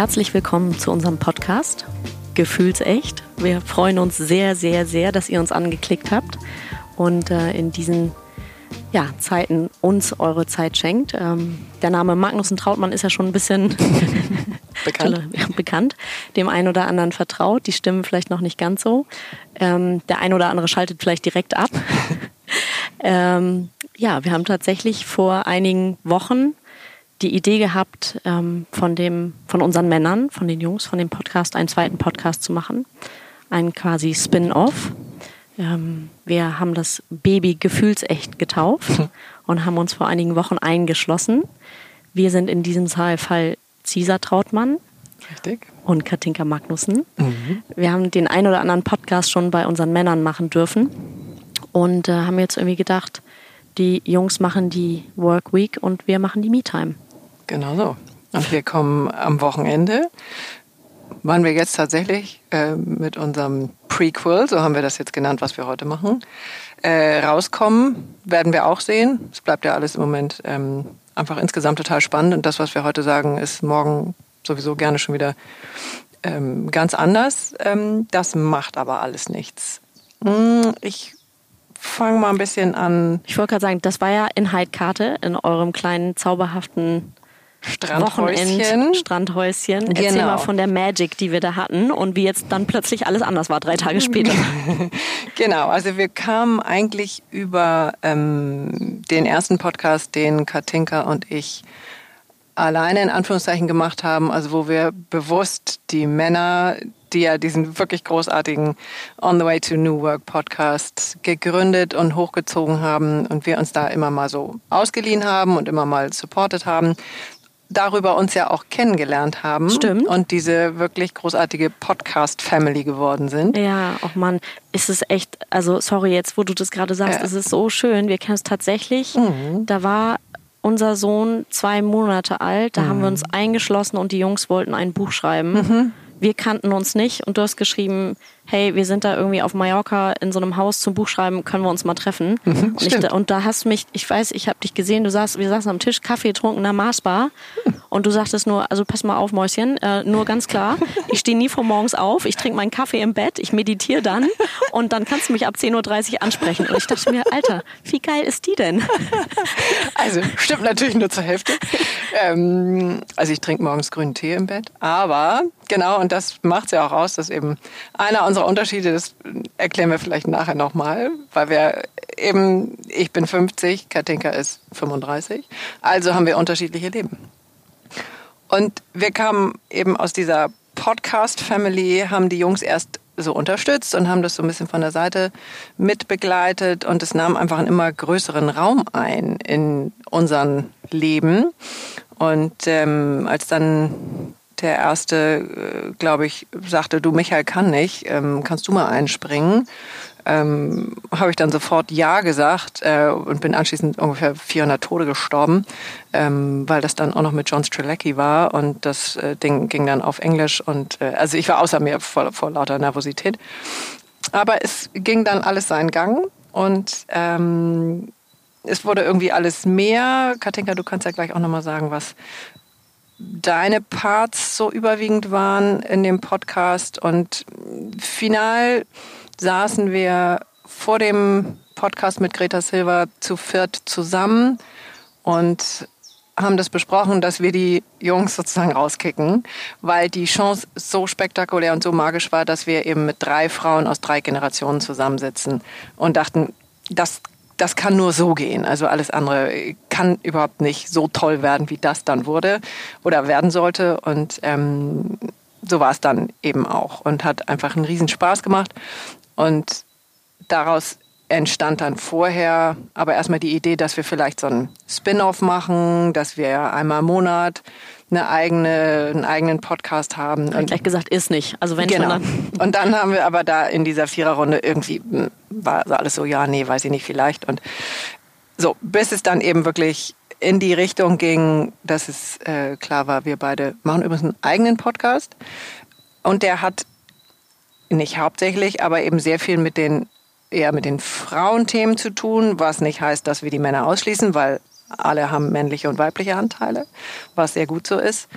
herzlich willkommen zu unserem Podcast Gefühlsecht. Wir freuen uns sehr, sehr, sehr, dass ihr uns angeklickt habt und äh, in diesen ja, Zeiten uns eure Zeit schenkt. Ähm, der Name Magnussen Trautmann ist ja schon ein bisschen bekannt. bekannt, dem einen oder anderen vertraut, die Stimmen vielleicht noch nicht ganz so. Ähm, der ein oder andere schaltet vielleicht direkt ab. ähm, ja, wir haben tatsächlich vor einigen Wochen die Idee gehabt, ähm, von, dem, von unseren Männern, von den Jungs, von dem Podcast, einen zweiten Podcast zu machen. Einen quasi Spin-off. Ähm, wir haben das Baby gefühlsecht getauft und haben uns vor einigen Wochen eingeschlossen. Wir sind in diesem Fall Cesar Trautmann. Richtig. Und Katinka Magnussen. Mhm. Wir haben den ein oder anderen Podcast schon bei unseren Männern machen dürfen und äh, haben jetzt irgendwie gedacht, die Jungs machen die Work Week und wir machen die Me-Time. Genau so. Und wir kommen am Wochenende. Wann wir jetzt tatsächlich äh, mit unserem Prequel, so haben wir das jetzt genannt, was wir heute machen, äh, rauskommen, werden wir auch sehen. Es bleibt ja alles im Moment ähm, einfach insgesamt total spannend. Und das, was wir heute sagen, ist morgen sowieso gerne schon wieder ähm, ganz anders. Ähm, das macht aber alles nichts. Hm, ich fange mal ein bisschen an. Ich wollte gerade sagen, das war ja in Heidkarte, in eurem kleinen zauberhaften Strandhäuschen. Strandhäuschen. Genau. Erzähl mal von der Magic, die wir da hatten und wie jetzt dann plötzlich alles anders war, drei Tage später. genau, also wir kamen eigentlich über ähm, den ersten Podcast, den Katinka und ich alleine in Anführungszeichen gemacht haben, also wo wir bewusst die Männer, die ja diesen wirklich großartigen On the Way to New Work Podcast gegründet und hochgezogen haben und wir uns da immer mal so ausgeliehen haben und immer mal supportet haben, darüber uns ja auch kennengelernt haben. Stimmt. Und diese wirklich großartige Podcast-Family geworden sind. Ja, auch Mann, ist es echt, also sorry jetzt, wo du das gerade sagst, ja. ist es so schön. Wir kennen es tatsächlich. Mhm. Da war unser Sohn zwei Monate alt, da mhm. haben wir mhm. uns eingeschlossen und die Jungs wollten ein Buch schreiben. Mhm. Wir kannten uns nicht und du hast geschrieben, hey, wir sind da irgendwie auf Mallorca in so einem Haus zum Buchschreiben, können wir uns mal treffen? Mhm, und, ich, und, da hast du mich, ich weiß, ich habe dich gesehen, du saßt, wir saßen am Tisch, Kaffee getrunken in der Marsbar und du sagtest nur, also pass mal auf, Mäuschen, äh, nur ganz klar, ich stehe nie vor morgens auf, ich trinke meinen Kaffee im Bett, ich meditiere dann und dann kannst du mich ab 10.30 Uhr ansprechen. Und ich dachte mir, Alter, wie geil ist die denn? Also stimmt natürlich nur zur Hälfte. Ähm, also ich trinke morgens grünen Tee im Bett, aber genau, und das macht es ja auch aus, dass eben einer unserer Unterschiede, das erklären wir vielleicht nachher nochmal, weil wir eben, ich bin 50, Katinka ist 35, also haben wir unterschiedliche Leben. Und wir kamen eben aus dieser Podcast-Family, haben die Jungs erst so unterstützt und haben das so ein bisschen von der Seite mitbegleitet und es nahm einfach einen immer größeren Raum ein in unserem Leben. Und ähm, als dann der erste, äh, glaube ich, sagte, du Michael kann nicht, ähm, kannst du mal einspringen? Ähm, habe ich dann sofort Ja gesagt äh, und bin anschließend ungefähr 400 Tode gestorben, ähm, weil das dann auch noch mit John Strelecki war und das äh, Ding ging dann auf Englisch und äh, also ich war außer mir vor, vor lauter Nervosität. Aber es ging dann alles seinen Gang und ähm, es wurde irgendwie alles mehr. Katinka, du kannst ja gleich auch nochmal sagen, was deine Parts so überwiegend waren in dem Podcast. Und final saßen wir vor dem Podcast mit Greta Silva zu viert zusammen und haben das besprochen, dass wir die Jungs sozusagen rauskicken, weil die Chance so spektakulär und so magisch war, dass wir eben mit drei Frauen aus drei Generationen zusammensitzen und dachten, das das kann nur so gehen. Also alles andere kann überhaupt nicht so toll werden, wie das dann wurde oder werden sollte. Und ähm, so war es dann eben auch und hat einfach einen riesen Spaß gemacht. Und daraus entstand dann vorher aber erstmal die Idee, dass wir vielleicht so einen Spin-off machen, dass wir einmal im Monat eine eigene, einen eigenen Podcast haben. Und gleich gesagt, ist nicht. Also wenn genau. schon dann. Und dann haben wir aber da in dieser Viererrunde irgendwie hm, war alles so, ja, nee, weiß ich nicht, vielleicht. Und so, bis es dann eben wirklich in die Richtung ging, dass es äh, klar war, wir beide machen übrigens einen eigenen Podcast. Und der hat nicht hauptsächlich, aber eben sehr viel mit den eher mit den Frauenthemen zu tun, was nicht heißt, dass wir die Männer ausschließen, weil alle haben männliche und weibliche Anteile, was sehr gut so ist.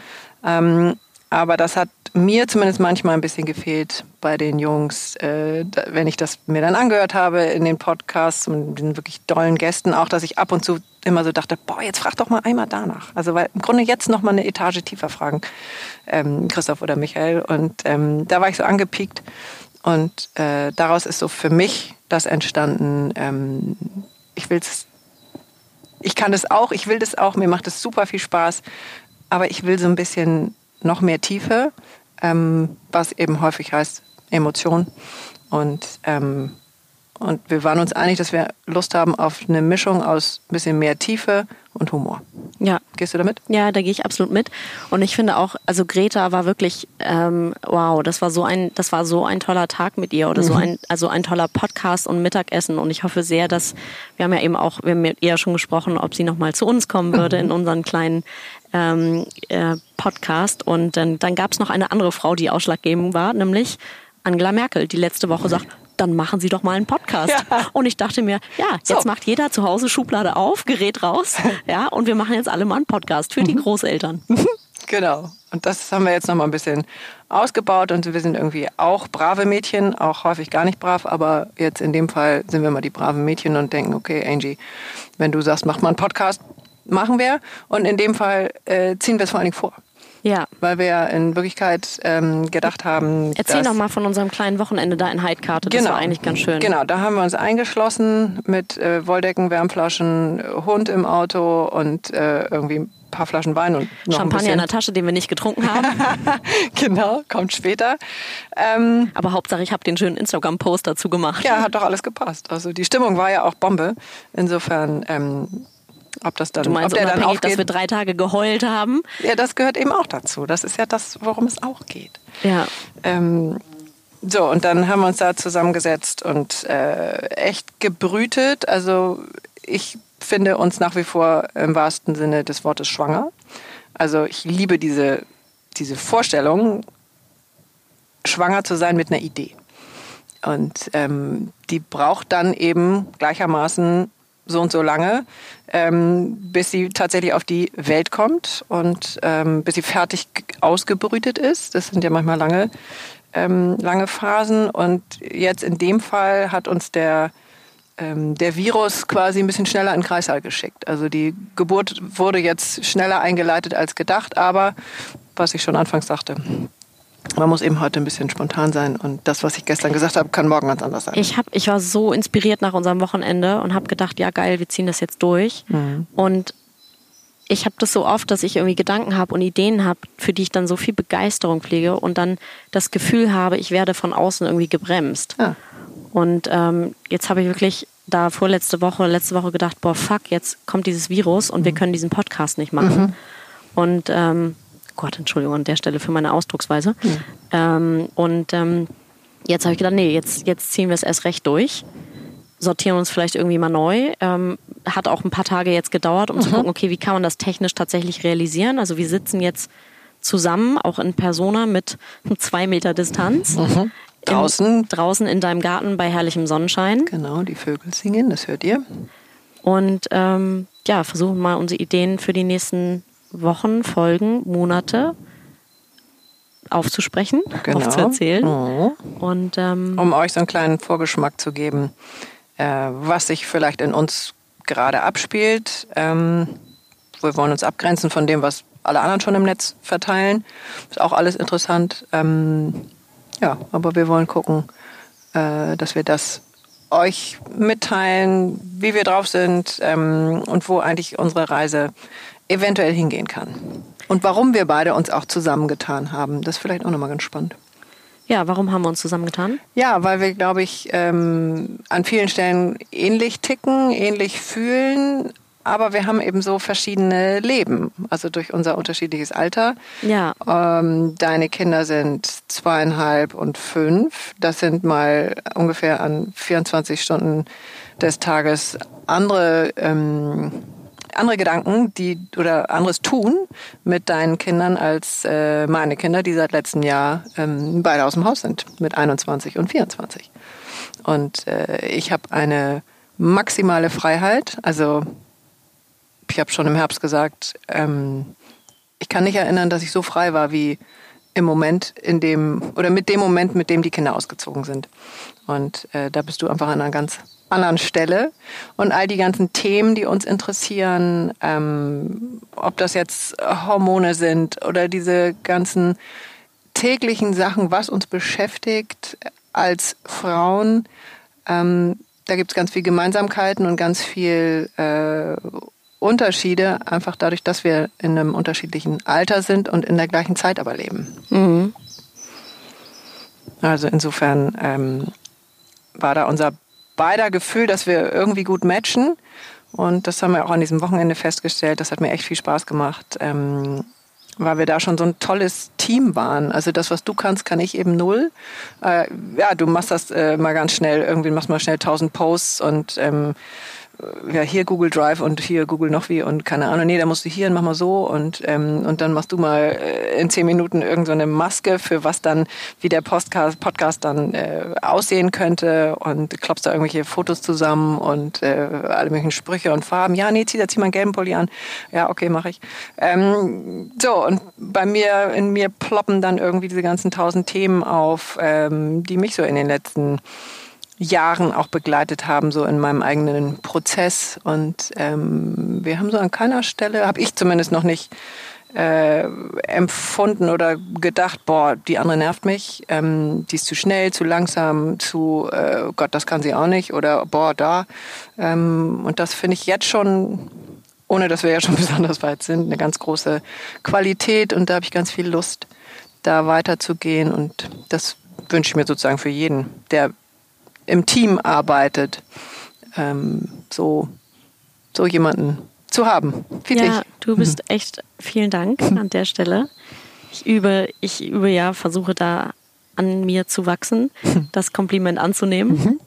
Ähm, aber das hat mir zumindest manchmal ein bisschen gefehlt bei den Jungs, äh, wenn ich das mir dann angehört habe in den Podcasts und den wirklich dollen Gästen, auch dass ich ab und zu immer so dachte, boah, jetzt frag doch mal einmal danach. Also weil im Grunde jetzt noch mal eine Etage tiefer fragen, ähm, Christoph oder Michael. Und ähm, da war ich so angepiekt und äh, daraus ist so für mich das entstanden. Ähm, ich will's, ich kann das auch, ich will das auch, mir macht es super viel Spaß, aber ich will so ein bisschen noch mehr Tiefe, ähm, was eben häufig heißt Emotion. Und, ähm, und wir waren uns einig, dass wir Lust haben auf eine Mischung aus ein bisschen mehr Tiefe und Humor. Ja. Gehst du damit? Ja, da gehe ich absolut mit. Und ich finde auch, also Greta war wirklich, ähm, wow, das war so ein, das war so ein toller Tag mit ihr oder mhm. so ein, also ein toller Podcast und Mittagessen. Und ich hoffe sehr, dass wir haben ja eben auch, wir haben mit ihr schon gesprochen, ob sie nochmal zu uns kommen würde mhm. in unseren kleinen ähm, äh, Podcast. Und dann, dann gab es noch eine andere Frau, die ausschlaggebend war, nämlich Angela Merkel, die letzte Woche sagt, dann machen Sie doch mal einen Podcast. Ja. Und ich dachte mir, ja, jetzt so. macht jeder zu Hause Schublade auf, Gerät raus, ja, und wir machen jetzt alle mal einen Podcast für mhm. die Großeltern. Genau. Und das haben wir jetzt noch mal ein bisschen ausgebaut und wir sind irgendwie auch brave Mädchen, auch häufig gar nicht brav, aber jetzt in dem Fall sind wir mal die braven Mädchen und denken, okay, Angie, wenn du sagst, mach mal einen Podcast, machen wir. Und in dem Fall äh, ziehen wir es vor allen Dingen vor. Ja. Weil wir in Wirklichkeit ähm, gedacht haben. Erzähl doch mal von unserem kleinen Wochenende da in Heidkarte. Das genau, war eigentlich ganz schön. Genau, da haben wir uns eingeschlossen mit äh, Wolldecken, Wärmflaschen, Hund im Auto und äh, irgendwie ein paar Flaschen Wein und noch Champagner in der Tasche, den wir nicht getrunken haben. genau, kommt später. Ähm, Aber Hauptsache, ich habe den schönen Instagram-Post dazu gemacht. Ja, hat doch alles gepasst. Also die Stimmung war ja auch Bombe. Insofern ähm, ob das dann, du meinst ob der dann aufgeht, dass wir drei Tage geheult haben? Ja, das gehört eben auch dazu. Das ist ja das, worum es auch geht. Ja. Ähm, so, und dann haben wir uns da zusammengesetzt und äh, echt gebrütet. Also ich finde uns nach wie vor im wahrsten Sinne des Wortes schwanger. Also ich liebe diese, diese Vorstellung, schwanger zu sein mit einer Idee. Und ähm, die braucht dann eben gleichermaßen so und so lange, ähm, bis sie tatsächlich auf die Welt kommt und ähm, bis sie fertig ausgebrütet ist. Das sind ja manchmal lange, ähm, lange Phasen. Und jetzt in dem Fall hat uns der, ähm, der Virus quasi ein bisschen schneller in den Kreißsaal geschickt. Also die Geburt wurde jetzt schneller eingeleitet als gedacht, aber was ich schon anfangs sagte, man muss eben heute ein bisschen spontan sein und das, was ich gestern gesagt habe, kann morgen ganz anders sein. Ich, hab, ich war so inspiriert nach unserem Wochenende und habe gedacht, ja geil, wir ziehen das jetzt durch. Mhm. Und ich habe das so oft, dass ich irgendwie Gedanken habe und Ideen habe, für die ich dann so viel Begeisterung pflege und dann das Gefühl habe, ich werde von außen irgendwie gebremst. Ja. Und ähm, jetzt habe ich wirklich da vorletzte Woche, letzte Woche gedacht, boah, fuck, jetzt kommt dieses Virus und mhm. wir können diesen Podcast nicht machen. Mhm. Und ähm, Gott, Entschuldigung an der Stelle für meine Ausdrucksweise. Mhm. Ähm, und ähm, jetzt habe ich gedacht, nee, jetzt, jetzt ziehen wir es erst recht durch. Sortieren uns vielleicht irgendwie mal neu. Ähm, hat auch ein paar Tage jetzt gedauert, um mhm. zu gucken, okay, wie kann man das technisch tatsächlich realisieren? Also wir sitzen jetzt zusammen, auch in Persona mit zwei Meter Distanz. Mhm. Draußen. Im, draußen in deinem Garten bei herrlichem Sonnenschein. Genau, die Vögel singen, das hört ihr. Und ähm, ja, versuchen mal unsere Ideen für die nächsten Wochen, Folgen, Monate aufzusprechen, genau. aufzuerzählen. Mhm. Und, ähm, um euch so einen kleinen Vorgeschmack zu geben, äh, was sich vielleicht in uns gerade abspielt. Ähm, wir wollen uns abgrenzen von dem, was alle anderen schon im Netz verteilen. Ist auch alles interessant. Ähm, ja, aber wir wollen gucken, äh, dass wir das euch mitteilen, wie wir drauf sind ähm, und wo eigentlich unsere Reise eventuell hingehen kann. Und warum wir beide uns auch zusammengetan haben, das ist vielleicht auch nochmal ganz spannend. Ja, warum haben wir uns zusammengetan? Ja, weil wir, glaube ich, ähm, an vielen Stellen ähnlich ticken, ähnlich fühlen, aber wir haben eben so verschiedene Leben, also durch unser unterschiedliches Alter. Ja. Ähm, deine Kinder sind zweieinhalb und fünf. Das sind mal ungefähr an 24 Stunden des Tages andere ähm, andere Gedanken, die oder anderes tun mit deinen Kindern als äh, meine Kinder, die seit letztem Jahr ähm, beide aus dem Haus sind mit 21 und 24. Und äh, ich habe eine maximale Freiheit. Also ich habe schon im Herbst gesagt, ähm, ich kann nicht erinnern, dass ich so frei war wie im Moment, in dem, oder mit dem Moment, mit dem die Kinder ausgezogen sind. Und äh, da bist du einfach an einer ganz anderen Stelle. Und all die ganzen Themen, die uns interessieren, ähm, ob das jetzt Hormone sind oder diese ganzen täglichen Sachen, was uns beschäftigt als Frauen, ähm, da gibt es ganz viel Gemeinsamkeiten und ganz viel äh, Unterschiede, einfach dadurch, dass wir in einem unterschiedlichen Alter sind und in der gleichen Zeit aber leben. Mhm. Also insofern ähm, war da unser beider Gefühl, dass wir irgendwie gut matchen. Und das haben wir auch an diesem Wochenende festgestellt. Das hat mir echt viel Spaß gemacht, ähm, weil wir da schon so ein tolles Team waren. Also das, was du kannst, kann ich eben null. Äh, ja, du machst das äh, mal ganz schnell. Irgendwie machst mal schnell tausend Posts und ähm, ja, hier Google Drive und hier Google noch wie und keine Ahnung, nee, da musst du hier und mach mal so und, ähm, und dann machst du mal äh, in zehn Minuten irgendeine so Maske für was dann, wie der Podcast, Podcast dann äh, aussehen könnte und klopfst da irgendwelche Fotos zusammen und äh, alle möglichen Sprüche und Farben. Ja, nee, zieh da zieh mal einen gelben Pulli an. Ja, okay, mache ich. Ähm, so, und bei mir, in mir ploppen dann irgendwie diese ganzen tausend Themen auf, ähm, die mich so in den letzten Jahren auch begleitet haben, so in meinem eigenen Prozess. Und ähm, wir haben so an keiner Stelle, habe ich zumindest noch nicht äh, empfunden oder gedacht, boah, die andere nervt mich, ähm, die ist zu schnell, zu langsam, zu äh, Gott, das kann sie auch nicht oder boah, da. Ähm, und das finde ich jetzt schon, ohne dass wir ja schon besonders weit sind, eine ganz große Qualität und da habe ich ganz viel Lust, da weiterzugehen und das wünsche ich mir sozusagen für jeden, der im Team arbeitet, ähm, so, so jemanden zu haben. Friedrich. Ja, du bist mhm. echt, vielen Dank an der Stelle. Ich übe, ich übe ja, versuche da an mir zu wachsen, das Kompliment anzunehmen. Mhm.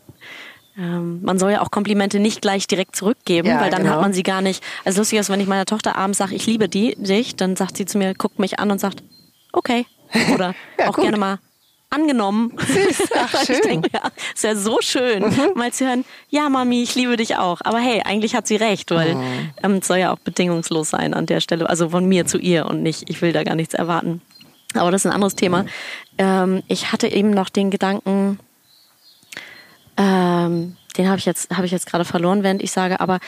Ähm, man soll ja auch Komplimente nicht gleich direkt zurückgeben, ja, weil dann genau. hat man sie gar nicht. Also lustig ist, wenn ich meiner Tochter abends sage, ich liebe die, dich, dann sagt sie zu mir, guckt mich an und sagt, okay. Oder ja, auch gut. gerne mal, angenommen. Süß, ach, schön. Denke, ja, ist ja so schön, mhm. mal zu hören, ja Mami, ich liebe dich auch. Aber hey, eigentlich hat sie recht, weil mhm. ähm, es soll ja auch bedingungslos sein an der Stelle. Also von mir zu ihr und nicht, ich will da gar nichts erwarten. Aber das ist ein anderes Thema. Mhm. Ähm, ich hatte eben noch den Gedanken, ähm, den habe ich jetzt, habe ich jetzt gerade verloren, während ich sage, aber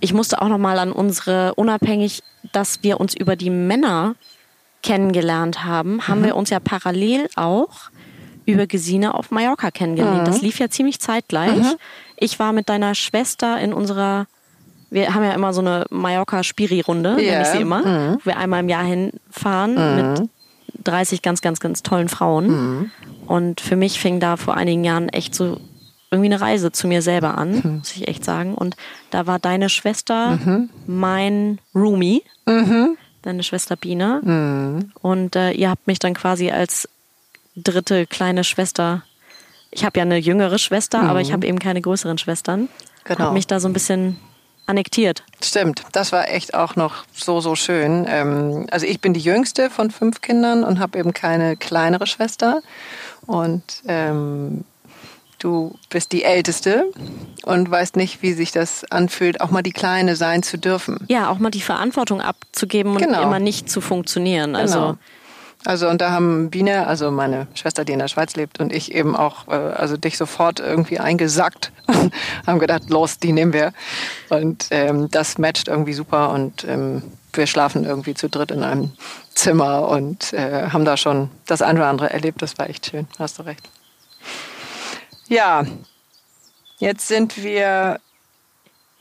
ich musste auch noch mal an unsere, unabhängig, dass wir uns über die Männer kennengelernt haben, haben mhm. wir uns ja parallel auch über Gesine auf Mallorca kennengelernt. Mhm. Das lief ja ziemlich zeitgleich. Mhm. Ich war mit deiner Schwester in unserer, wir haben ja immer so eine Mallorca-Spiri-Runde, yeah. nenne ich sie immer, mhm. wo wir einmal im Jahr hinfahren mhm. mit 30 ganz, ganz, ganz tollen Frauen. Mhm. Und für mich fing da vor einigen Jahren echt so irgendwie eine Reise zu mir selber an, muss ich echt sagen. Und da war deine Schwester mein Roomie. Mhm deine Schwester Biene. Mhm. Und äh, ihr habt mich dann quasi als dritte kleine Schwester. Ich habe ja eine jüngere Schwester, mhm. aber ich habe eben keine größeren Schwestern. Genau. Hab mich da so ein bisschen annektiert. Stimmt, das war echt auch noch so, so schön. Ähm, also ich bin die jüngste von fünf Kindern und habe eben keine kleinere Schwester. Und ähm, Du bist die Älteste und weißt nicht, wie sich das anfühlt, auch mal die Kleine sein zu dürfen. Ja, auch mal die Verantwortung abzugeben und genau. immer nicht zu funktionieren. Also genau. Also und da haben Biene, also meine Schwester, die in der Schweiz lebt, und ich eben auch, äh, also dich sofort irgendwie eingesackt und haben gedacht, los, die nehmen wir. Und ähm, das matcht irgendwie super und ähm, wir schlafen irgendwie zu dritt in einem Zimmer und äh, haben da schon das eine oder andere erlebt. Das war echt schön, hast du recht. Ja, jetzt sind wir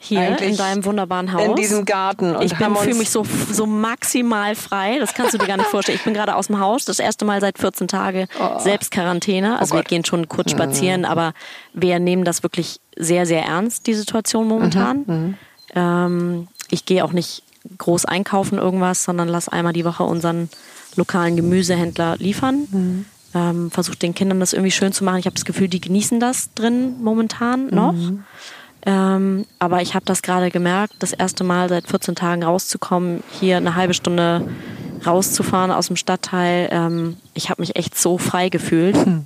hier in deinem wunderbaren Haus. In diesem Garten. Und ich fühle mich so, so maximal frei. Das kannst du dir gar nicht vorstellen. Ich bin gerade aus dem Haus, das erste Mal seit 14 Tagen oh. selbst Quarantäne. Also oh wir gehen schon kurz mhm. spazieren, mhm. aber wir nehmen das wirklich sehr, sehr ernst, die Situation momentan. Mhm. Mhm. Ähm, ich gehe auch nicht groß einkaufen irgendwas, sondern lass einmal die Woche unseren lokalen Gemüsehändler liefern. Mhm ähm, versucht den Kindern das irgendwie schön zu machen. Ich habe das Gefühl, die genießen das drin momentan noch. Mhm. Ähm, aber ich habe das gerade gemerkt, das erste Mal seit 14 Tagen rauszukommen, hier eine halbe Stunde rauszufahren aus dem Stadtteil. Ähm, ich habe mich echt so frei gefühlt. Mhm.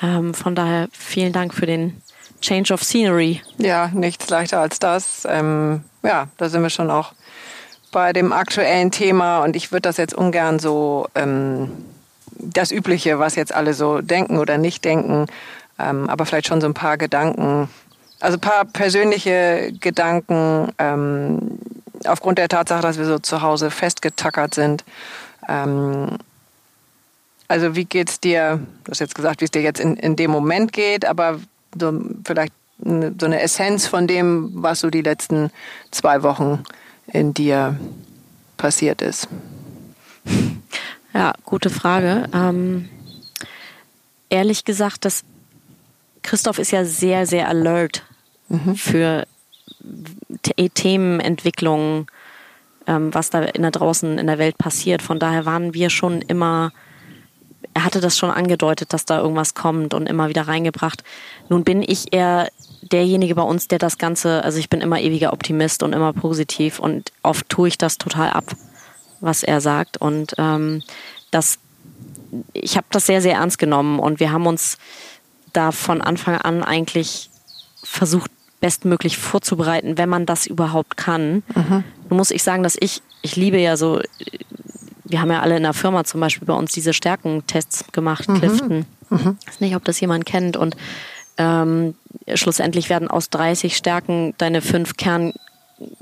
Ähm, von daher vielen Dank für den Change of Scenery. Ja, nichts leichter als das. Ähm, ja, da sind wir schon auch bei dem aktuellen Thema und ich würde das jetzt ungern so ähm, das Übliche, was jetzt alle so denken oder nicht denken, ähm, aber vielleicht schon so ein paar Gedanken, also ein paar persönliche Gedanken ähm, aufgrund der Tatsache, dass wir so zu Hause festgetackert sind. Ähm, also wie geht's dir, du hast jetzt gesagt, wie es dir jetzt in, in dem Moment geht, aber so vielleicht so eine Essenz von dem, was so die letzten zwei Wochen in dir passiert ist. Ja, gute Frage. Ähm, ehrlich gesagt, das Christoph ist ja sehr, sehr alert mhm. für Themenentwicklungen, ähm, was da in der draußen in der Welt passiert. Von daher waren wir schon immer, er hatte das schon angedeutet, dass da irgendwas kommt und immer wieder reingebracht. Nun bin ich eher derjenige bei uns, der das Ganze, also ich bin immer ewiger Optimist und immer positiv und oft tue ich das total ab, was er sagt. Und ähm, das, ich habe das sehr, sehr ernst genommen und wir haben uns da von Anfang an eigentlich versucht, bestmöglich vorzubereiten, wenn man das überhaupt kann. Mhm. Nun muss ich sagen, dass ich, ich liebe ja so, wir haben ja alle in der Firma zum Beispiel bei uns diese Stärkentests gemacht, mhm. Clifton. Mhm. Ich weiß nicht, ob das jemand kennt. Und ähm, schlussendlich werden aus 30 Stärken deine fünf Kern,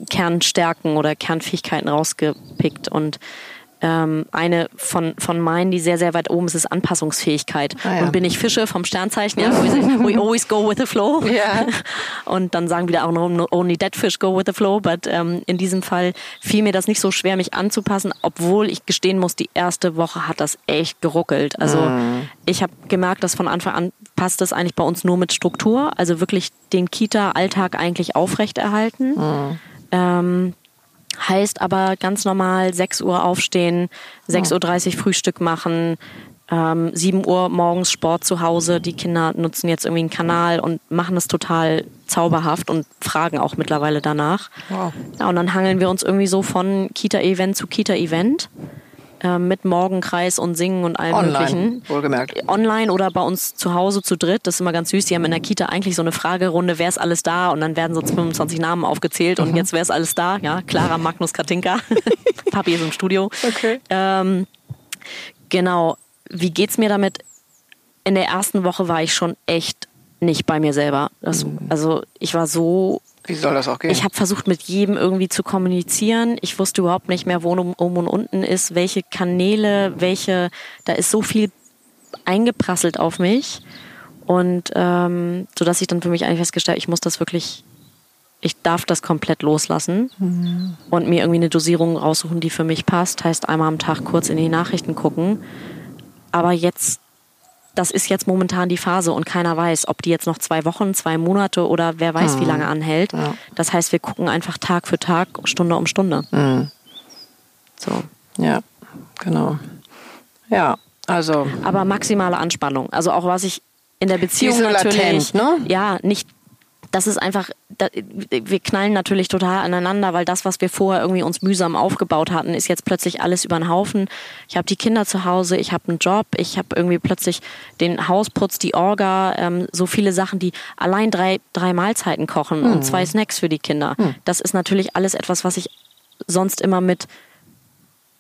Kernstärken oder Kernfähigkeiten rausgepickt. Und ähm, eine von, von meinen, die sehr, sehr weit oben ist, ist Anpassungsfähigkeit. Ah, ja. Und bin ich Fische vom Sternzeichen, ja, we always go with the flow. Ja. Und dann sagen wieder auch only dead fish go with the flow. But ähm, in diesem Fall fiel mir das nicht so schwer, mich anzupassen, obwohl ich gestehen muss, die erste Woche hat das echt geruckelt. Also mm. ich habe gemerkt, dass von Anfang an passt das eigentlich bei uns nur mit Struktur, also wirklich den Kita-Alltag eigentlich aufrechterhalten. Mm. Ähm, Heißt aber ganz normal 6 Uhr aufstehen, 6.30 Uhr Frühstück machen, ähm, 7 Uhr morgens Sport zu Hause. Die Kinder nutzen jetzt irgendwie einen Kanal und machen es total zauberhaft und fragen auch mittlerweile danach. Wow. Ja, und dann hangeln wir uns irgendwie so von Kita-Event zu Kita-Event. Ähm, mit Morgenkreis und Singen und allem Online, möglichen. Wohlgemerkt. Online oder bei uns zu Hause zu dritt. Das ist immer ganz süß. Die haben in der Kita eigentlich so eine Fragerunde, wer ist alles da? Und dann werden so 25 Namen aufgezählt mhm. und jetzt wer ist alles da? Ja, Clara, Magnus, Katinka. Papi ist im Studio. Okay. Ähm, genau. Wie geht's mir damit? In der ersten Woche war ich schon echt nicht bei mir selber. Das, mhm. Also ich war so wie soll das auch gehen? Ich habe versucht, mit jedem irgendwie zu kommunizieren. Ich wusste überhaupt nicht mehr, wo oben und unten ist, welche Kanäle, welche. Da ist so viel eingeprasselt auf mich. Und ähm, so dass ich dann für mich eigentlich festgestellt ich muss das wirklich, ich darf das komplett loslassen mhm. und mir irgendwie eine Dosierung raussuchen, die für mich passt. Heißt einmal am Tag kurz in die Nachrichten gucken. Aber jetzt das ist jetzt momentan die Phase und keiner weiß, ob die jetzt noch zwei Wochen, zwei Monate oder wer weiß, mhm. wie lange anhält. Ja. Das heißt, wir gucken einfach Tag für Tag, Stunde um Stunde. Mhm. So. Ja, genau. Ja, also. Aber maximale Anspannung. Also auch was ich in der Beziehung natürlich, latent, ne? ja, nicht das ist einfach, wir knallen natürlich total aneinander, weil das, was wir vorher irgendwie uns mühsam aufgebaut hatten, ist jetzt plötzlich alles über den Haufen. Ich habe die Kinder zu Hause, ich habe einen Job, ich habe irgendwie plötzlich den Hausputz, die Orga, ähm, so viele Sachen, die allein drei, drei Mahlzeiten kochen mhm. und zwei Snacks für die Kinder. Mhm. Das ist natürlich alles etwas, was ich sonst immer mit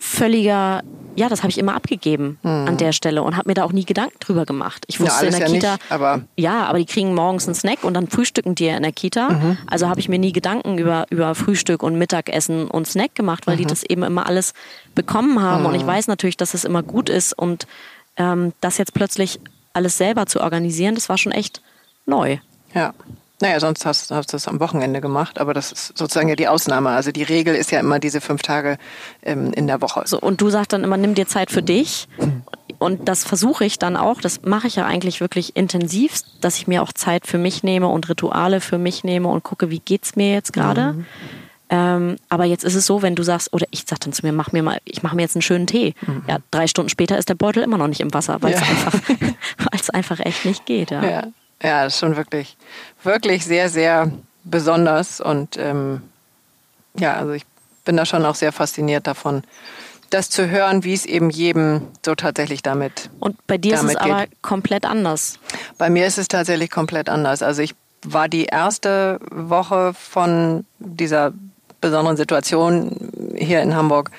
völliger, ja, das habe ich immer abgegeben mhm. an der Stelle und habe mir da auch nie Gedanken drüber gemacht. Ich wusste ja, in der ja Kita, nicht, aber ja, aber die kriegen morgens einen Snack und dann frühstücken die ja in der Kita. Mhm. Also habe ich mir nie Gedanken über, über Frühstück und Mittagessen und Snack gemacht, weil mhm. die das eben immer alles bekommen haben. Und ich mhm. weiß natürlich, dass es immer gut ist und ähm, das jetzt plötzlich alles selber zu organisieren, das war schon echt neu. Ja. Naja, sonst hast, hast du es am Wochenende gemacht, aber das ist sozusagen ja die Ausnahme. Also die Regel ist ja immer diese fünf Tage ähm, in der Woche. So, und du sagst dann immer, nimm dir Zeit für dich. Und das versuche ich dann auch, das mache ich ja eigentlich wirklich intensiv, dass ich mir auch Zeit für mich nehme und Rituale für mich nehme und gucke, wie geht's mir jetzt gerade. Mhm. Ähm, aber jetzt ist es so, wenn du sagst, oder ich sag dann zu mir, mach mir mal, ich mache mir jetzt einen schönen Tee. Mhm. Ja, drei Stunden später ist der Beutel immer noch nicht im Wasser, weil es ja. einfach, einfach echt nicht geht. Ja. ja. Ja, das ist schon wirklich, wirklich sehr, sehr besonders. Und ähm, ja, also ich bin da schon auch sehr fasziniert davon, das zu hören, wie es eben jedem so tatsächlich damit. Und bei dir ist es geht. aber komplett anders. Bei mir ist es tatsächlich komplett anders. Also ich war die erste Woche von dieser besonderen Situation hier in Hamburg,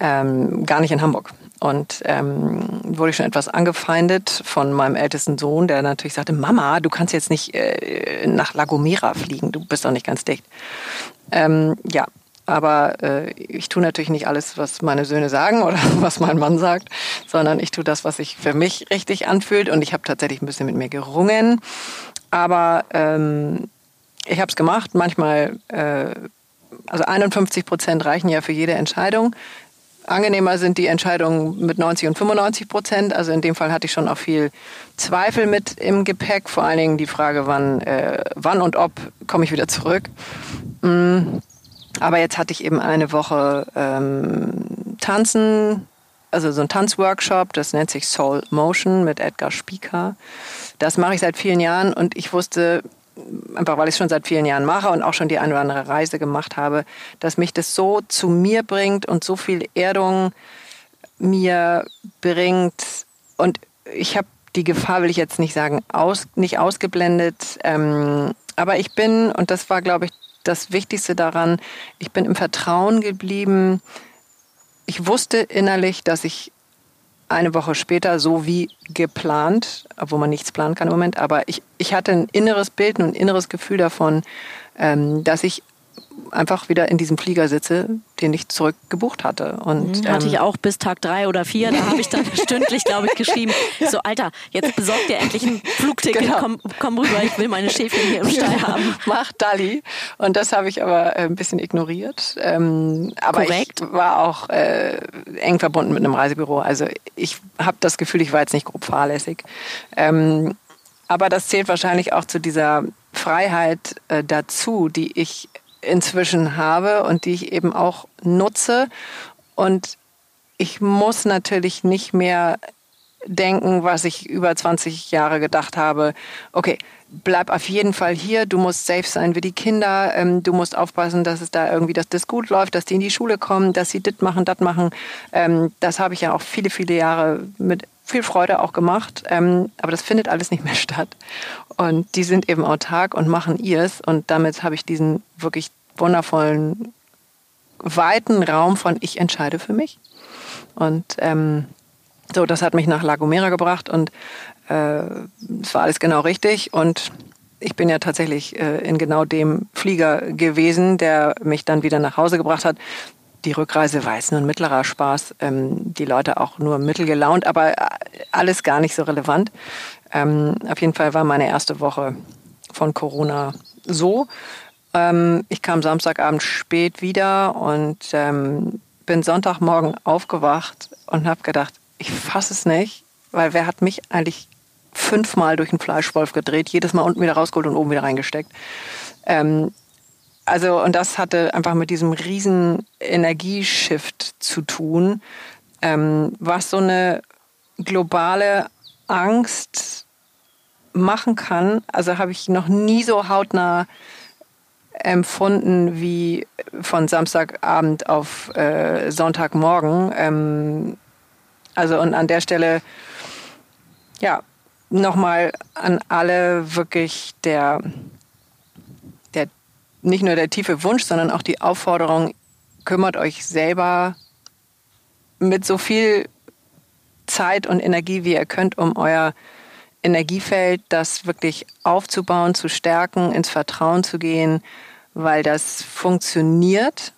ähm, gar nicht in Hamburg. Und ähm, wurde ich schon etwas angefeindet von meinem ältesten Sohn, der natürlich sagte, Mama, du kannst jetzt nicht äh, nach La Gomera fliegen, du bist doch nicht ganz dicht. Ähm, ja, aber äh, ich tue natürlich nicht alles, was meine Söhne sagen oder was mein Mann sagt, sondern ich tue das, was sich für mich richtig anfühlt. Und ich habe tatsächlich ein bisschen mit mir gerungen. Aber ähm, ich habe es gemacht. Manchmal, äh, also 51 Prozent reichen ja für jede Entscheidung. Angenehmer sind die Entscheidungen mit 90 und 95 Prozent. Also in dem Fall hatte ich schon auch viel Zweifel mit im Gepäck. Vor allen Dingen die Frage, wann, äh, wann und ob komme ich wieder zurück. Mm. Aber jetzt hatte ich eben eine Woche ähm, Tanzen, also so ein Tanzworkshop, das nennt sich Soul Motion mit Edgar Spieker. Das mache ich seit vielen Jahren und ich wusste, einfach weil ich es schon seit vielen Jahren mache und auch schon die eine oder andere Reise gemacht habe, dass mich das so zu mir bringt und so viel Erdung mir bringt. Und ich habe die Gefahr, will ich jetzt nicht sagen, aus, nicht ausgeblendet. Ähm, aber ich bin, und das war, glaube ich, das Wichtigste daran, ich bin im Vertrauen geblieben. Ich wusste innerlich, dass ich eine Woche später so wie geplant, obwohl man nichts planen kann im Moment, aber ich, ich hatte ein inneres Bild, ein inneres Gefühl davon, ähm, dass ich einfach wieder in diesem Flieger sitze, den ich zurückgebucht hatte. Und, mhm, hatte ähm, ich auch bis Tag drei oder vier. Da habe ich dann stündlich, glaube ich, geschrieben, ja. so Alter, jetzt besorgt dir endlich ein Flugticket, genau. komm, komm rüber, ich will meine Schäfchen hier im Stall genau. haben. Mach Dali. Und das habe ich aber äh, ein bisschen ignoriert. Ähm, aber Korrekt. ich war auch äh, eng verbunden mit einem Reisebüro. Also ich habe das Gefühl, ich war jetzt nicht grob fahrlässig. Ähm, aber das zählt wahrscheinlich auch zu dieser Freiheit äh, dazu, die ich inzwischen habe und die ich eben auch nutze. Und ich muss natürlich nicht mehr denken, was ich über 20 Jahre gedacht habe. Okay, bleib auf jeden Fall hier. Du musst safe sein wie die Kinder. Ähm, du musst aufpassen, dass es da irgendwie, dass das gut läuft, dass die in die Schule kommen, dass sie das machen, das machen. Ähm, das habe ich ja auch viele, viele Jahre mit viel Freude auch gemacht. Ähm, aber das findet alles nicht mehr statt. Und die sind eben autark und machen ihrs. Und damit habe ich diesen wirklich wundervollen, weiten Raum von ich entscheide für mich. Und ähm, so, das hat mich nach La Gomera gebracht und äh, es war alles genau richtig. Und ich bin ja tatsächlich äh, in genau dem Flieger gewesen, der mich dann wieder nach Hause gebracht hat. Die Rückreise war jetzt nur ein mittlerer Spaß, ähm, die Leute auch nur mittelgelaunt, aber äh, alles gar nicht so relevant. Ähm, auf jeden Fall war meine erste Woche von Corona so. Ähm, ich kam Samstagabend spät wieder und ähm, bin Sonntagmorgen aufgewacht und habe gedacht, ich fasse es nicht, weil wer hat mich eigentlich fünfmal durch einen Fleischwolf gedreht, jedes Mal unten wieder rausgeholt und oben wieder reingesteckt. Ähm, also, und das hatte einfach mit diesem riesen Energieshift zu tun, ähm, was so eine globale Angst machen kann. Also habe ich noch nie so hautnah empfunden wie von Samstagabend auf äh, Sonntagmorgen. Ähm, also und an der Stelle, ja, nochmal an alle wirklich der, der, nicht nur der tiefe Wunsch, sondern auch die Aufforderung, kümmert euch selber mit so viel Zeit und Energie, wie ihr könnt, um euer Energiefeld, das wirklich aufzubauen, zu stärken, ins Vertrauen zu gehen, weil das funktioniert.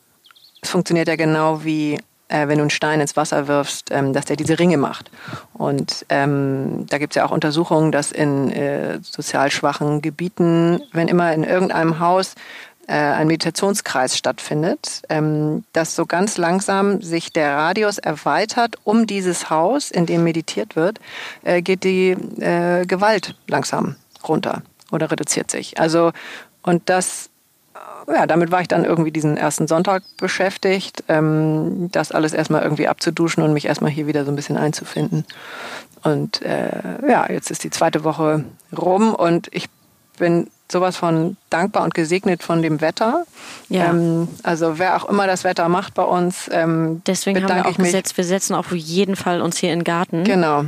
Es funktioniert ja genau wie äh, wenn du einen Stein ins Wasser wirfst, ähm, dass der diese Ringe macht. Und ähm, da gibt es ja auch Untersuchungen, dass in äh, sozial schwachen Gebieten, wenn immer in irgendeinem Haus äh, ein Meditationskreis stattfindet, ähm, dass so ganz langsam sich der Radius erweitert um dieses Haus, in dem meditiert wird, äh, geht die äh, Gewalt langsam runter oder reduziert sich. Also und das ja, damit war ich dann irgendwie diesen ersten Sonntag beschäftigt, ähm, das alles erstmal irgendwie abzuduschen und mich erstmal hier wieder so ein bisschen einzufinden. Und äh, ja, jetzt ist die zweite Woche rum und ich bin sowas von dankbar und gesegnet von dem Wetter. Ja. Ähm, also wer auch immer das Wetter macht bei uns, ähm, deswegen haben wir auch gesetzt, wir setzen auf jeden Fall uns hier in den Garten. Genau.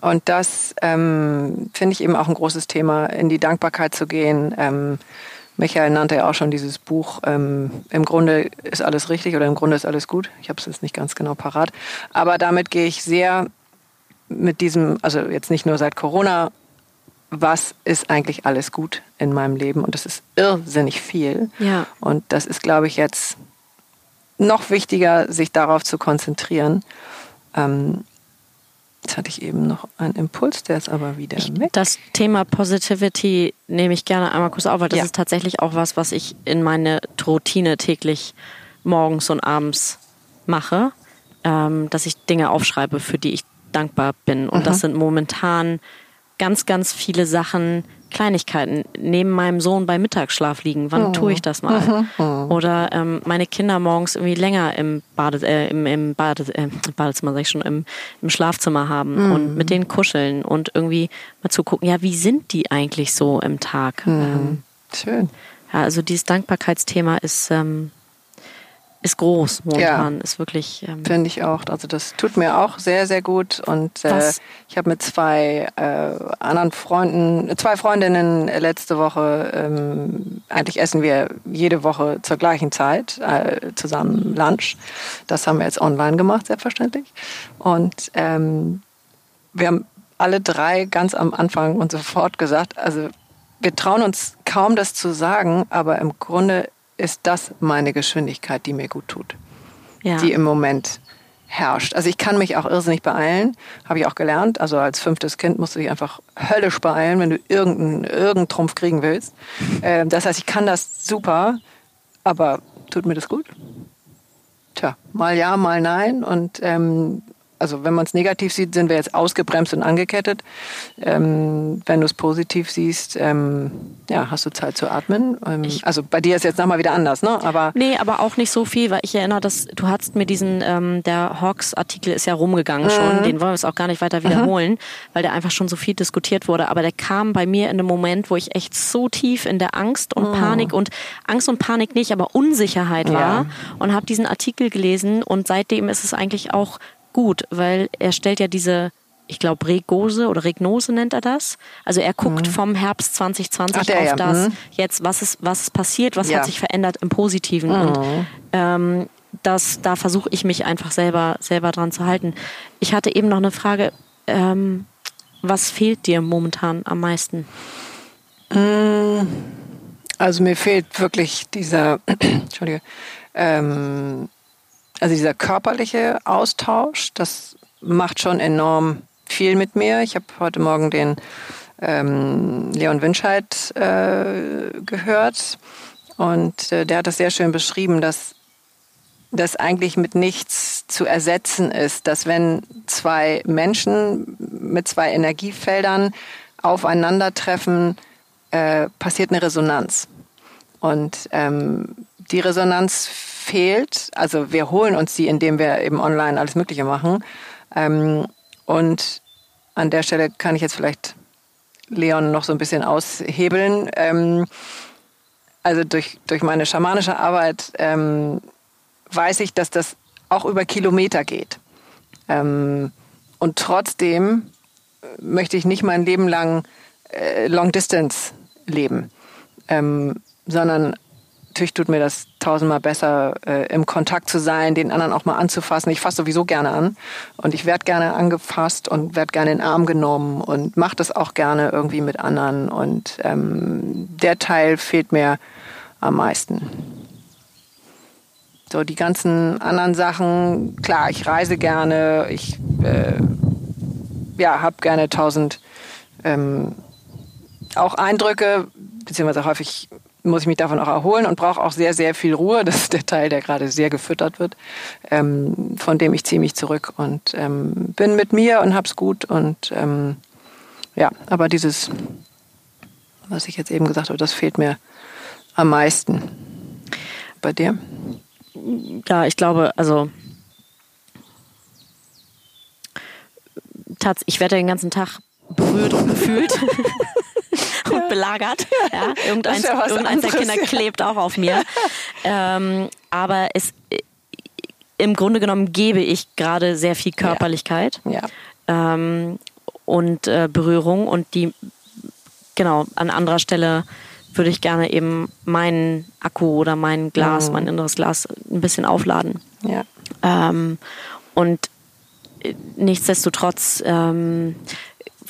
Und das ähm, finde ich eben auch ein großes Thema, in die Dankbarkeit zu gehen. Ähm, Michael nannte ja auch schon dieses Buch, ähm, im Grunde ist alles richtig oder im Grunde ist alles gut. Ich habe es jetzt nicht ganz genau parat. Aber damit gehe ich sehr mit diesem, also jetzt nicht nur seit Corona, was ist eigentlich alles gut in meinem Leben? Und das ist irrsinnig viel. Ja. Und das ist, glaube ich, jetzt noch wichtiger, sich darauf zu konzentrieren. Ähm, Jetzt hatte ich eben noch einen Impuls, der ist aber wieder weg. Das Thema Positivity nehme ich gerne einmal kurz auf, weil das ja. ist tatsächlich auch was, was ich in meine Routine täglich morgens und abends mache, ähm, dass ich Dinge aufschreibe, für die ich dankbar bin. Und mhm. das sind momentan ganz, ganz viele Sachen, Kleinigkeiten neben meinem Sohn beim Mittagsschlaf liegen. Wann oh. tue ich das mal? Mhm. Mhm. Oder ähm, meine Kinder morgens irgendwie länger im, Bade, äh, im, im Bade, äh, Badezimmer, sag ich schon, im, im Schlafzimmer haben mhm. und mit denen kuscheln und irgendwie mal zu gucken, ja, wie sind die eigentlich so im Tag? Mhm. Ähm, Schön. Ja, also dieses Dankbarkeitsthema ist ähm, ist groß momentan, ja, ist wirklich. Ähm Finde ich auch. Also das tut mir auch sehr, sehr gut. Und äh, ich habe mit zwei äh, anderen Freunden, zwei Freundinnen letzte Woche, ähm, eigentlich essen wir jede Woche zur gleichen Zeit äh, zusammen Lunch. Das haben wir jetzt online gemacht, selbstverständlich. Und ähm, wir haben alle drei ganz am Anfang und sofort gesagt, also wir trauen uns kaum das zu sagen, aber im Grunde ist das meine Geschwindigkeit, die mir gut tut. Ja. Die im Moment herrscht. Also ich kann mich auch irrsinnig beeilen, habe ich auch gelernt. Also als fünftes Kind musst du dich einfach höllisch beeilen, wenn du irgendeinen irgendeinen Trumpf kriegen willst. Ähm, das heißt, ich kann das super, aber tut mir das gut? Tja, mal ja, mal nein. Und ähm, also wenn man es negativ sieht, sind wir jetzt ausgebremst und angekettet. Ähm, wenn du es positiv siehst, ähm, ja, hast du Zeit zu atmen. Ähm, also bei dir ist jetzt nochmal wieder anders, ne? Aber nee, aber auch nicht so viel, weil ich erinnere, dass du hast mir diesen, ähm, der Hawks-Artikel ist ja rumgegangen mhm. schon, den wollen wir jetzt auch gar nicht weiter wiederholen, mhm. weil der einfach schon so viel diskutiert wurde. Aber der kam bei mir in einem Moment, wo ich echt so tief in der Angst und mhm. Panik und Angst und Panik nicht, aber Unsicherheit war ja. und habe diesen Artikel gelesen und seitdem ist es eigentlich auch gut, weil er stellt ja diese, ich glaube, Regose oder Regnose nennt er das. Also er guckt mhm. vom Herbst 2020 der, auf ja. das mhm. jetzt, was ist, was ist passiert, was ja. hat sich verändert im Positiven. Mhm. Und ähm, das, da versuche ich mich einfach selber, selber dran zu halten. Ich hatte eben noch eine Frage. Ähm, was fehlt dir momentan am meisten? Mm, also mir fehlt wirklich dieser, Entschuldige, ähm, also dieser körperliche Austausch, das macht schon enorm viel mit mir. Ich habe heute Morgen den ähm, Leon Winscheid äh, gehört und äh, der hat das sehr schön beschrieben, dass das eigentlich mit nichts zu ersetzen ist, dass wenn zwei Menschen mit zwei Energiefeldern aufeinandertreffen, äh, passiert eine Resonanz. Und ähm, die Resonanz fehlt. Also wir holen uns die, indem wir eben online alles Mögliche machen. Ähm, und an der Stelle kann ich jetzt vielleicht Leon noch so ein bisschen aushebeln. Ähm, also durch, durch meine schamanische Arbeit ähm, weiß ich, dass das auch über Kilometer geht. Ähm, und trotzdem möchte ich nicht mein Leben lang äh, Long Distance leben, ähm, sondern natürlich tut mir das tausendmal besser, äh, im Kontakt zu sein, den anderen auch mal anzufassen. Ich fasse sowieso gerne an und ich werde gerne angefasst und werde gerne in den Arm genommen und mache das auch gerne irgendwie mit anderen. Und ähm, der Teil fehlt mir am meisten. So, die ganzen anderen Sachen, klar, ich reise gerne, ich äh, ja, habe gerne tausend ähm, auch Eindrücke, beziehungsweise häufig muss ich mich davon auch erholen und brauche auch sehr, sehr viel Ruhe. Das ist der Teil, der gerade sehr gefüttert wird, ähm, von dem ich ziehe mich zurück und ähm, bin mit mir und hab's gut. Und ähm, ja, aber dieses, was ich jetzt eben gesagt habe, das fehlt mir am meisten. Bei dir? Ja, ich glaube, also ich werde den ganzen Tag berührt und gefühlt. und belagert. Ja, irgendeins, ja irgendeins der Kinder klebt auch auf mir. Ähm, aber es, im Grunde genommen gebe ich gerade sehr viel Körperlichkeit ja. ähm, und äh, Berührung und die, genau, an anderer Stelle würde ich gerne eben meinen Akku oder mein Glas, mhm. mein inneres Glas ein bisschen aufladen. Ja. Ähm, und äh, nichtsdestotrotz ähm,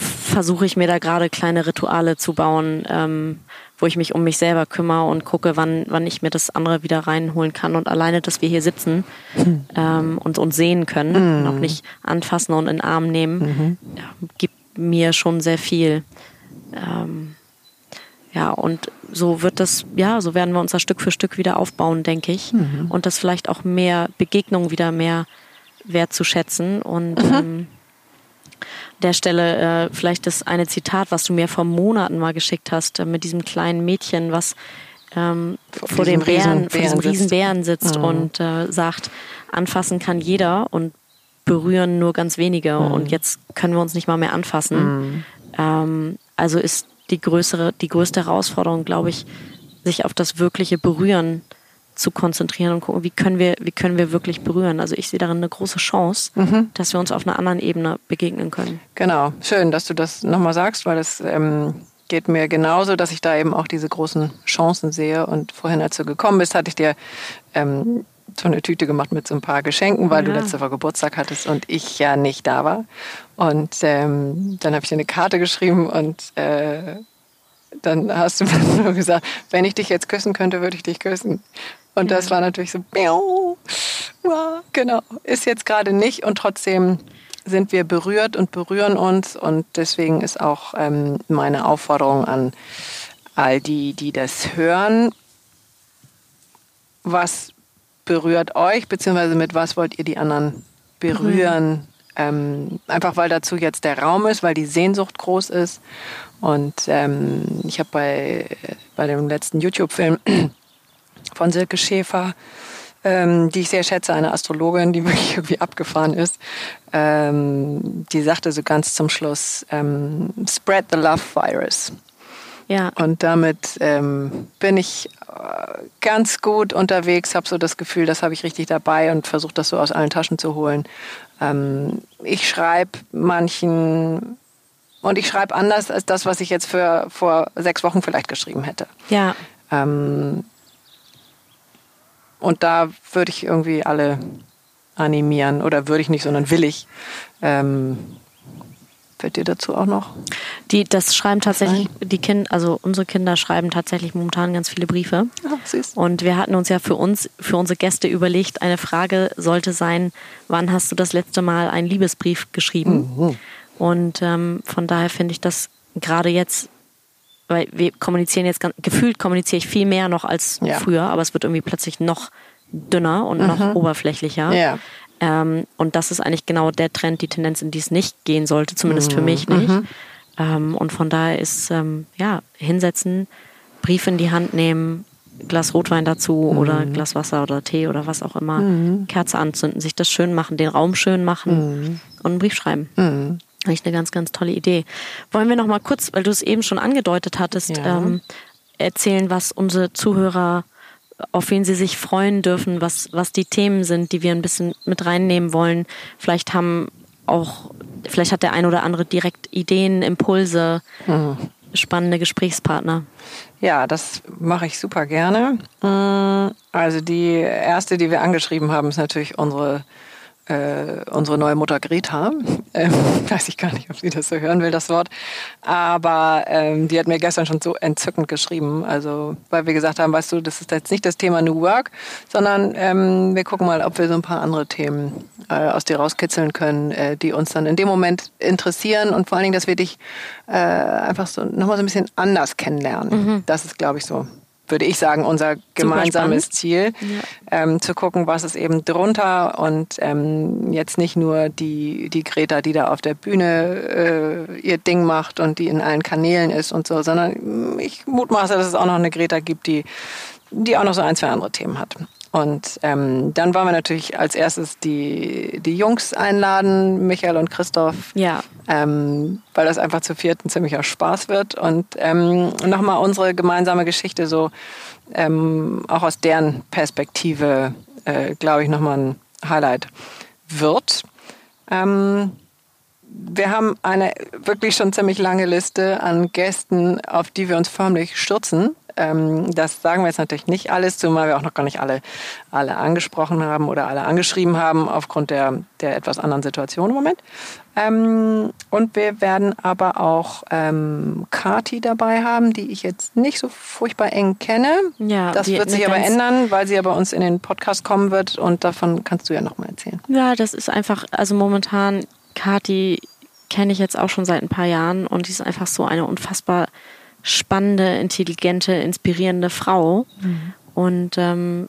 versuche ich mir da gerade kleine Rituale zu bauen, ähm, wo ich mich um mich selber kümmere und gucke, wann, wann ich mir das andere wieder reinholen kann. Und alleine, dass wir hier sitzen mhm. ähm, und uns sehen können mhm. und auch nicht anfassen und in den Arm nehmen, mhm. ja, gibt mir schon sehr viel. Ähm, ja, und so wird das, ja, so werden wir uns da Stück für Stück wieder aufbauen, denke ich. Mhm. Und das vielleicht auch mehr Begegnungen wieder mehr wertzuschätzen. Und mhm. ähm, der Stelle äh, vielleicht das eine Zitat, was du mir vor Monaten mal geschickt hast, äh, mit diesem kleinen Mädchen, was ähm, vor, dem Bären, vor diesem Riesenbären sitzt mhm. und äh, sagt, anfassen kann jeder und berühren nur ganz wenige. Mhm. Und jetzt können wir uns nicht mal mehr anfassen. Mhm. Ähm, also ist die größere, die größte Herausforderung, glaube ich, sich auf das wirkliche Berühren zu konzentrieren und gucken, wie können wir, wie können wir wirklich berühren. Also ich sehe darin eine große Chance, mhm. dass wir uns auf einer anderen Ebene begegnen können. Genau, schön, dass du das nochmal sagst, weil das ähm, geht mir genauso, dass ich da eben auch diese großen Chancen sehe. Und vorhin, als du gekommen bist, hatte ich dir ähm, so eine Tüte gemacht mit so ein paar Geschenken, weil ja. du letzte Woche Geburtstag hattest und ich ja nicht da war. Und ähm, dann habe ich dir eine Karte geschrieben und äh, dann hast du nur gesagt, wenn ich dich jetzt küssen könnte, würde ich dich küssen. Und ja. das war natürlich so, genau, ist jetzt gerade nicht und trotzdem sind wir berührt und berühren uns und deswegen ist auch ähm, meine Aufforderung an all die, die das hören, was berührt euch, beziehungsweise mit was wollt ihr die anderen berühren? Mhm. Ähm, einfach weil dazu jetzt der Raum ist, weil die Sehnsucht groß ist. Und ähm, ich habe bei, bei dem letzten YouTube-Film von Silke Schäfer, ähm, die ich sehr schätze, eine Astrologin, die wirklich irgendwie abgefahren ist, ähm, die sagte so ganz zum Schluss, ähm, Spread the Love Virus. Ja. Und damit ähm, bin ich äh, ganz gut unterwegs, habe so das Gefühl, das habe ich richtig dabei und versuche das so aus allen Taschen zu holen. Ähm, ich schreibe manchen und ich schreibe anders als das, was ich jetzt für vor sechs Wochen vielleicht geschrieben hätte. Ja. Ähm, und da würde ich irgendwie alle animieren oder würde ich nicht, sondern will ich. Ähm, Fällt dir dazu auch noch? Die, das schreiben tatsächlich, die Kinder, also unsere Kinder schreiben tatsächlich momentan ganz viele Briefe. Ja, süß. Und wir hatten uns ja für uns, für unsere Gäste überlegt, eine Frage sollte sein, wann hast du das letzte Mal einen Liebesbrief geschrieben? Mhm. Und ähm, von daher finde ich das gerade jetzt, weil wir kommunizieren jetzt, ganz, gefühlt kommuniziere ich viel mehr noch als ja. früher, aber es wird irgendwie plötzlich noch dünner und mhm. noch oberflächlicher. Ja. Ähm, und das ist eigentlich genau der Trend, die Tendenz, in die es nicht gehen sollte, zumindest mhm. für mich nicht. Mhm. Ähm, und von daher ist, ähm, ja, hinsetzen, Brief in die Hand nehmen, Glas Rotwein dazu mhm. oder Glas Wasser oder Tee oder was auch immer, mhm. Kerze anzünden, sich das schön machen, den Raum schön machen mhm. und einen Brief schreiben. Eigentlich eine ganz, ganz tolle Idee. Wollen wir noch mal kurz, weil du es eben schon angedeutet hattest, ja. ähm, erzählen, was unsere Zuhörer auf wen sie sich freuen dürfen, was, was die Themen sind, die wir ein bisschen mit reinnehmen wollen. Vielleicht haben auch, vielleicht hat der ein oder andere direkt Ideen, Impulse, mhm. spannende Gesprächspartner. Ja, das mache ich super gerne. Mm, also die erste, die wir angeschrieben haben, ist natürlich unsere äh, unsere neue Mutter Greta. Ähm, weiß ich gar nicht, ob sie das so hören will, das Wort. Aber ähm, die hat mir gestern schon so entzückend geschrieben. Also, weil wir gesagt haben, weißt du, das ist jetzt nicht das Thema New Work, sondern ähm, wir gucken mal, ob wir so ein paar andere Themen äh, aus dir rauskitzeln können, äh, die uns dann in dem Moment interessieren und vor allen Dingen, dass wir dich äh, einfach so nochmal so ein bisschen anders kennenlernen. Mhm. Das ist, glaube ich, so würde ich sagen, unser gemeinsames Ziel, ja. ähm, zu gucken, was ist eben drunter und ähm, jetzt nicht nur die, die Greta, die da auf der Bühne äh, ihr Ding macht und die in allen Kanälen ist und so, sondern ich mutmaße, dass es auch noch eine Greta gibt, die, die auch noch so ein, zwei andere Themen hat. Und ähm, dann wollen wir natürlich als erstes die, die Jungs einladen, Michael und Christoph. Ja. Ähm, weil das einfach zu vierten ziemlicher Spaß wird. Und ähm, nochmal unsere gemeinsame Geschichte so ähm, auch aus deren Perspektive, äh, glaube ich, nochmal ein Highlight wird. Ähm, wir haben eine wirklich schon ziemlich lange Liste an Gästen, auf die wir uns förmlich stürzen Ähm, das sagen wir jetzt natürlich nicht alles, zumal wir auch noch gar nicht alle, alle angesprochen haben oder alle angeschrieben haben aufgrund der, der etwas anderen Situation im Moment. Ähm, und wir werden aber auch ähm, Kati dabei haben, die ich jetzt nicht so furchtbar eng kenne. Ja, das wird sich aber ändern, weil sie ja bei uns in den Podcast kommen wird und davon kannst du ja nochmal erzählen. Ja, das ist einfach, also momentan, Kati kenne ich jetzt auch schon seit ein paar Jahren und die ist einfach so eine unfassbar spannende, intelligente, inspirierende Frau. Mhm. Und ähm,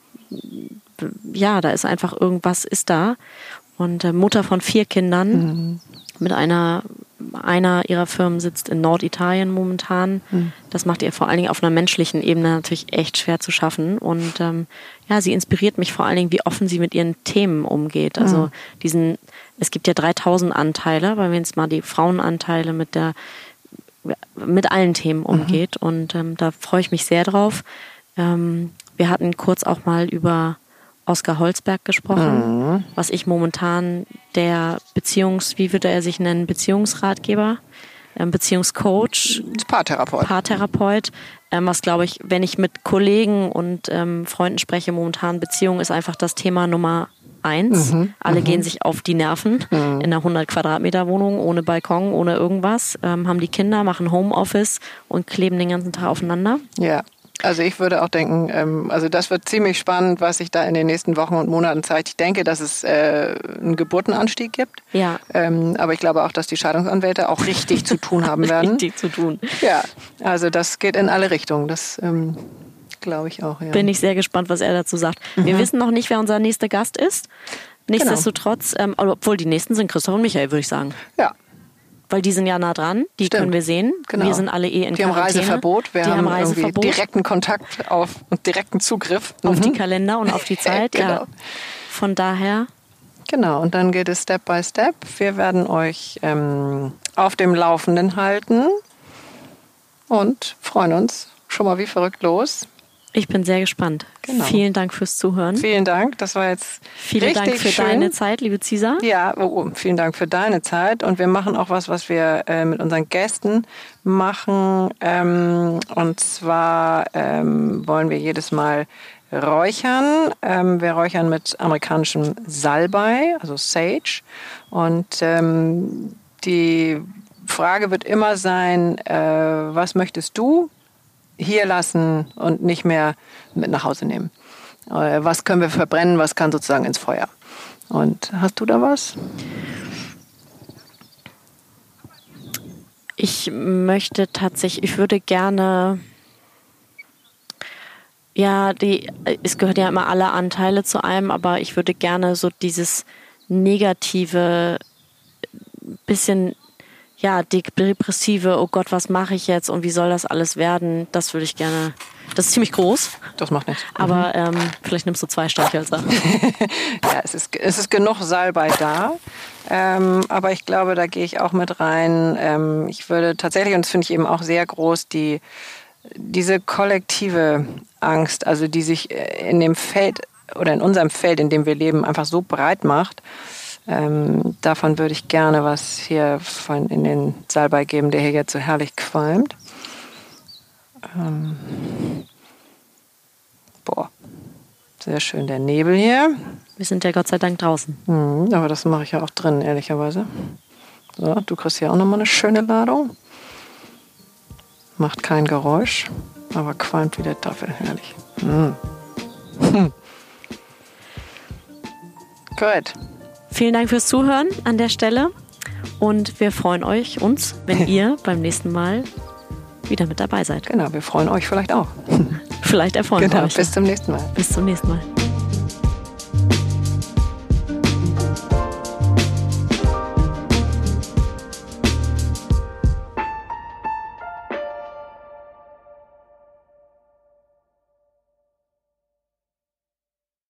ja, da ist einfach irgendwas ist da. Und äh, Mutter von vier Kindern mhm. mit einer einer ihrer Firmen sitzt in Norditalien momentan. Mhm. Das macht ihr vor allen Dingen auf einer menschlichen Ebene natürlich echt schwer zu schaffen. Und ähm, ja, sie inspiriert mich vor allen Dingen, wie offen sie mit ihren Themen umgeht. Also mhm. diesen, es gibt ja 3000 Anteile, weil wir jetzt mal die Frauenanteile mit der mit allen Themen mhm. umgeht. Mhm. Und ähm, da freue ich mich sehr drauf. Ähm, wir hatten kurz auch mal über Oskar Holzberg gesprochen, mhm. was ich momentan der Beziehungs, wie würde er sich nennen, Beziehungsratgeber, ähm, Beziehungscoach, Paartherapeut, Paartherapeut ähm, was glaube ich, wenn ich mit Kollegen und ähm, Freunden spreche, momentan Beziehung ist einfach das Thema Nummer eins. Mhm, Alle mhm. gehen sich auf die Nerven mhm. in einer 100 Quadratmeter Wohnung, ohne Balkon, ohne irgendwas, ähm, haben die Kinder, machen Homeoffice und kleben den ganzen Tag aufeinander. Ja. Also ich würde auch denken, ähm, also das wird ziemlich spannend, was sich da in den nächsten Wochen und Monaten zeigt. Ich denke, dass es äh, einen Geburtenanstieg gibt. Ja. Ähm, aber ich glaube auch, dass die Scheidungsanwälte auch richtig zu tun haben werden. richtig zu tun. Ja. Also das geht in alle Richtungen. Das ähm, glaube ich auch. Ja. Bin ich sehr gespannt, was er dazu sagt. Mhm. Wir wissen noch nicht, wer unser nächster Gast ist. Nichtsdestotrotz, genau. ähm, obwohl die nächsten sind Christoph und Michael, würde ich sagen. Ja. Weil die sind ja nah dran, die Stimmt. können wir sehen. Genau. Wir sind alle eh in Die haben Reiseverbot, wir die haben, haben Reiseverbot. direkten Kontakt auf und direkten Zugriff. Auf mhm. die Kalender und auf die Zeit. genau. Ja. Von daher. Genau, und dann geht es Step by Step. Wir werden euch ähm, auf dem Laufenden halten und freuen uns schon mal wie verrückt los. Ich bin sehr gespannt. Genau. Vielen Dank fürs Zuhören. Vielen Dank. Das war jetzt Vielen richtig Dank für schön. deine Zeit, liebe Cisa. Ja, oh, oh, vielen Dank für deine Zeit. Und wir machen auch was, was wir äh, mit unseren Gästen machen. Ähm, und zwar ähm, wollen wir jedes Mal räuchern. Ähm, wir räuchern mit amerikanischem Salbei, also Sage. Und ähm, die Frage wird immer sein, äh, was möchtest du hier lassen und nicht mehr mit nach Hause nehmen. Äh, was können wir verbrennen, was kann sozusagen ins Feuer? Und hast du da was? Ich möchte tatsächlich, ich würde gerne, ja, die, es gehört ja immer alle Anteile zu einem, aber ich würde gerne so dieses negative, bisschen ja, depressive, oh Gott, was mache ich jetzt und wie soll das alles werden, das würde ich gerne. Das ist ziemlich groß. Das macht nichts. Aber mhm. ähm, vielleicht nimmst du zwei Streichhölzer. ja, es ist, es ist genug Salbei da. Ähm, aber ich glaube, da gehe ich auch mit rein. Ähm, ich würde tatsächlich, und das finde ich eben auch sehr groß, die, diese kollektive Angst, also die sich in dem Feld oder in unserem Feld, in dem wir leben, einfach so breit macht ähm, davon würde ich gerne was hier von in den Salbei geben, der hier jetzt so herrlich qualmt. Ähm, boah, sehr schön der Nebel hier. Wir sind ja Gott sei Dank draußen. Mhm, aber das mache ich ja auch drin, ehrlicherweise. So, du kriegst hier auch nochmal eine schöne Ladung. Macht kein Geräusch, aber qualmt wie der Teufel, herrlich. Mhm. Gut. Vielen Dank fürs Zuhören an der Stelle und wir freuen euch, uns, wenn ihr beim nächsten Mal wieder mit dabei seid. Genau, wir freuen euch vielleicht auch. Vielleicht erfreuen genau, wir euch. Bis zum nächsten Mal. Bis zum nächsten Mal.